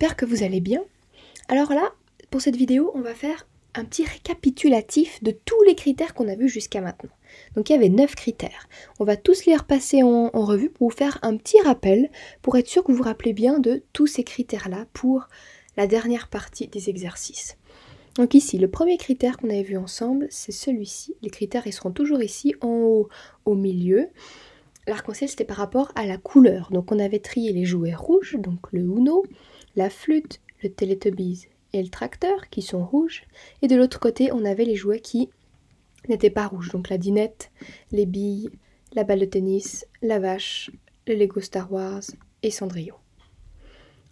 j'espère que vous allez bien. Alors là, pour cette vidéo, on va faire un petit récapitulatif de tous les critères qu'on a vus jusqu'à maintenant. Donc il y avait 9 critères. On va tous les repasser en, en, revue pour vous faire un petit rappel, pour être sûr que vous vous rappelez bien de tous ces critères-là pour la dernière partie des exercices. Donc ici, le premier critère qu'on avait vu ensemble, c'est celui-ci. Les critères, ils seront toujours ici, en haut, au milieu. L'arc-en-ciel, c'était par rapport à la couleur. Donc on avait trié les jouets rouges, donc le Uno, la flûte, le Teletubbies et le tracteur, qui sont rouges. Et de l'autre côté, on avait les jouets qui n'étaient pas rouges. Donc la dinette, les billes, la balle de tennis, la vache, le Lego Star Wars et Cendrillon.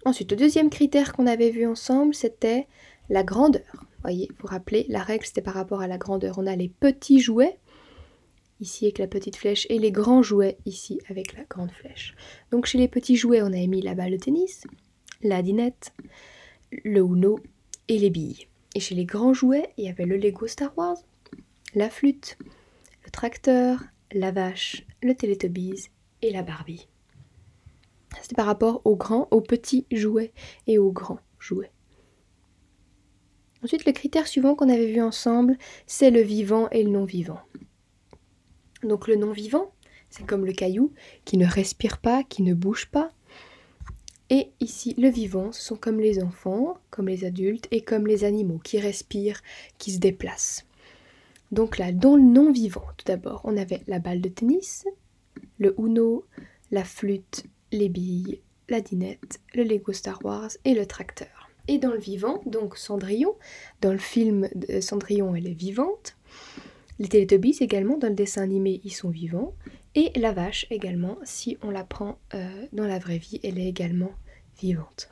Ensuite, le deuxième critère qu'on avait vu ensemble, c'était la grandeur. Voyez, vous vous rappelez, la règle c'était par rapport à la grandeur. On a les petits jouets, ici avec la petite flèche, et les grands jouets ici avec la grande flèche. Donc chez les petits jouets, on avait mis la balle de tennis, la dinette, le Uno et les billes. Et chez les grands jouets, il y avait le Lego Star Wars, la flûte, le tracteur, la vache, le Teletubbies et la Barbie. C'était par rapport aux grands, aux petits jouets et aux grands jouets. Ensuite, le critère suivant qu'on avait vu ensemble, c'est le vivant et le non-vivant. Donc le non-vivant, c'est comme le caillou qui ne respire pas, qui ne bouge pas. Et ici, le vivant, ce sont comme les enfants, comme les adultes et comme les animaux qui respirent, qui se déplacent. Donc là, dans le non-vivant, tout d'abord, on avait la balle de tennis, le Uno, la flûte, les billes, la dinette, le Lego Star Wars et le tracteur. Et dans le vivant, donc Cendrillon, dans le film Cendrillon, elle est vivante. Les Teletubbies également, dans le dessin animé, ils sont vivants. Et la vache également, si on la prend euh, dans la vraie vie, elle est également vivante.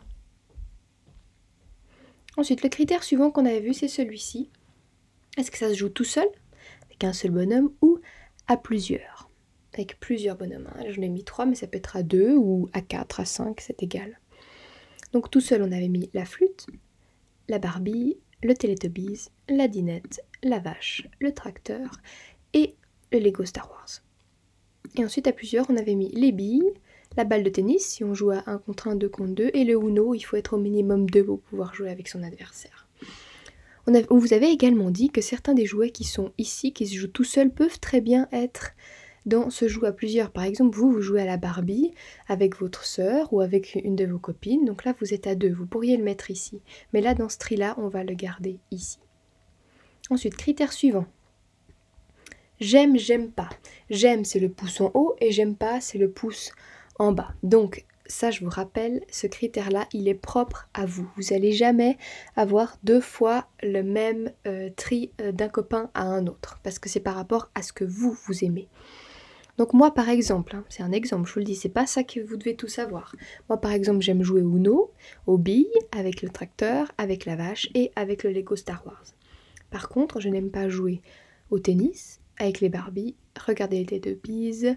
Ensuite, le critère suivant qu'on avait vu, c'est celui-ci. Est-ce que ça se joue tout seul, avec un seul bonhomme, ou à plusieurs? Avec plusieurs bonhommes. Hein. J'en ai mis trois, mais ça peut être à deux, ou à quatre, à cinq, c'est égal. Donc tout seul, on avait mis la flûte, la Barbie, le Teletubbies, la dinette, la vache, le tracteur et le Lego Star Wars. Et ensuite, à plusieurs, on avait mis les billes, la balle de tennis, si on joue à 1 contre 1, 2 contre 2, et le Uno, il faut être au minimum 2 pour pouvoir jouer avec son adversaire. On, on vous avait également dit que certains des jouets qui sont ici, qui se jouent tout seuls, peuvent très bien être dans ce jeu à plusieurs. Par exemple, vous, vous jouez à la Barbie avec votre sœur ou avec une de vos copines. Donc là, vous êtes à deux. Vous pourriez le mettre ici. Mais là, dans ce tri-là, on va le garder ici. Ensuite, critère suivant. J'aime, j'aime pas. J'aime, c'est le pouce en haut et j'aime pas, c'est le pouce en bas. Donc, ça, je vous rappelle, ce critère-là, il est propre à vous. Vous n'allez jamais avoir deux fois le même euh, tri euh, d'un copain à un autre, parce que c'est par rapport à ce que vous, vous aimez. Donc moi par exemple, hein, c'est un exemple, je vous le dis, c'est pas ça que vous devez tout savoir. Moi par exemple, j'aime jouer au Uno, aux billes, avec le tracteur, avec la vache et avec le Lego Star Wars. Par contre, je n'aime pas jouer au tennis, avec les Barbies, regarder les deux billes,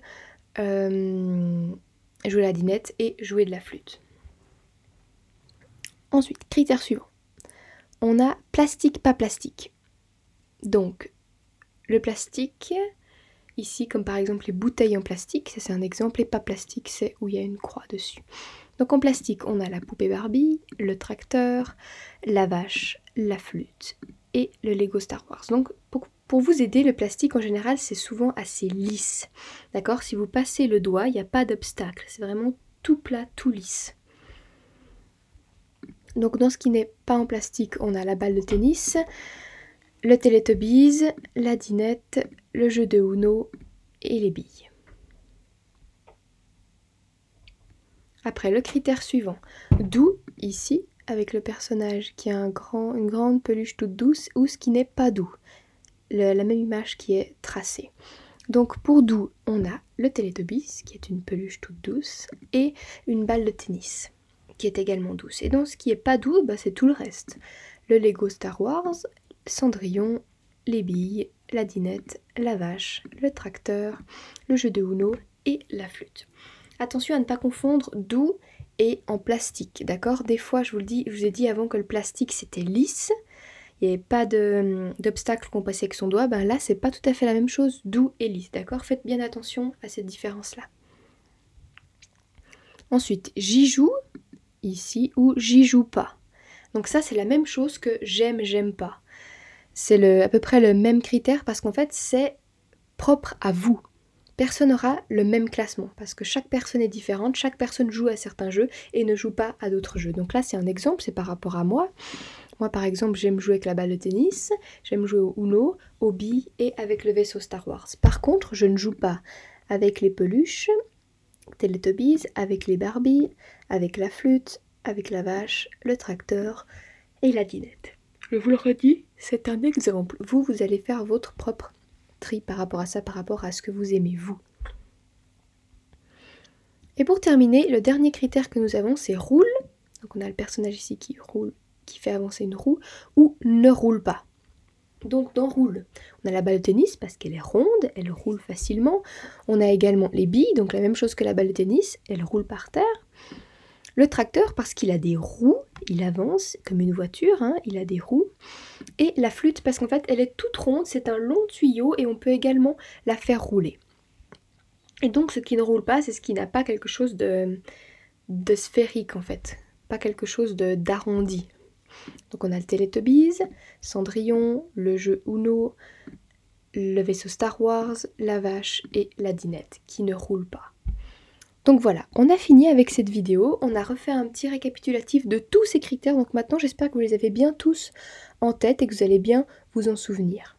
euh, jouer la dinette et jouer de la flûte. Ensuite, critère suivant. On a plastique, pas plastique. Donc, le plastique, ici, comme par exemple les bouteilles en plastique, ça c'est un exemple, et pas plastique, c'est où il y a une croix dessus. Donc en plastique, on a la poupée Barbie, le tracteur, la vache, la flûte et le Lego Star Wars. Donc pour, vous aider, le plastique en général, c'est souvent assez lisse. D'accord? Si vous passez le doigt, il n'y a pas d'obstacle. C'est vraiment tout plat, tout lisse. Donc dans ce qui n'est pas en plastique, on a la balle de tennis, le Teletubbies, la dinette, le jeu de Uno et les billes. Après, le critère suivant. Doux, ici, avec le personnage qui a une grande peluche toute douce, ou ce qui n'est pas doux. la même image qui est tracée. Donc pour doux, on a le Teletubbies, qui est une peluche toute douce, et une balle de tennis, qui est également douce. Et donc ce qui est pas doux, bah, c'est tout le reste. Le Lego Star Wars, Cendrillon, les billes, la dinette, la vache, le tracteur, le jeu de Uno et la flûte. Attention à ne pas confondre doux et en plastique, d'accord? Des fois, je vous le dis, je vous ai dit avant que le plastique c'était lisse, il n'y avait pas d'obstacle qu'on passait avec son doigt, ben là c'est pas tout à fait la même chose, doux et lisse, d'accord? Faites bien attention à cette différence-là. Ensuite, j'y joue, ici ou j'y joue pas. Donc ça c'est la même chose que j'aime, j'aime pas. C'est à peu près le même critère parce qu'en fait c'est propre à vous. Personne n'aura le même classement parce que chaque personne est différente, chaque personne joue à certains jeux et ne joue pas à d'autres jeux. Donc là c'est un exemple, c'est par rapport à moi. Moi par exemple j'aime jouer avec la balle de tennis, j'aime jouer au Uno, au billes et avec le vaisseau Star Wars. Par contre je ne joue pas avec les peluches, Teletubbies, avec les Barbies, avec la flûte, avec la vache, le tracteur et la dinette. Je vous le redis, c'est un exemple. Vous, vous allez faire votre propre tri par rapport à ça, par rapport à ce que vous aimez vous. Et pour terminer, le dernier critère que nous avons, c'est roule. Donc on a le personnage ici qui roule, qui fait avancer une roue, ou ne roule pas. Donc dans roule, on a la balle de tennis parce qu'elle est ronde, elle roule facilement. On a également les billes, donc la même chose que la balle de tennis, elle roule par terre. Le tracteur parce qu'il a des roues, il avance comme une voiture, hein, il a des roues. Et la flûte parce qu'en fait elle est toute ronde, c'est un long tuyau et on peut également la faire rouler. Et donc ce qui ne roule pas, c'est ce qui n'a pas quelque chose de, de sphérique en fait, pas quelque chose d'arrondi. Donc on a le Teletubbies, Cendrillon, le jeu Uno, le vaisseau Star Wars, la vache et la dinette qui ne roulent pas. Donc voilà, on a fini avec cette vidéo, on a refait un petit récapitulatif de tous ces critères, donc maintenant j'espère que vous les avez bien tous en tête et que vous allez bien vous en souvenir.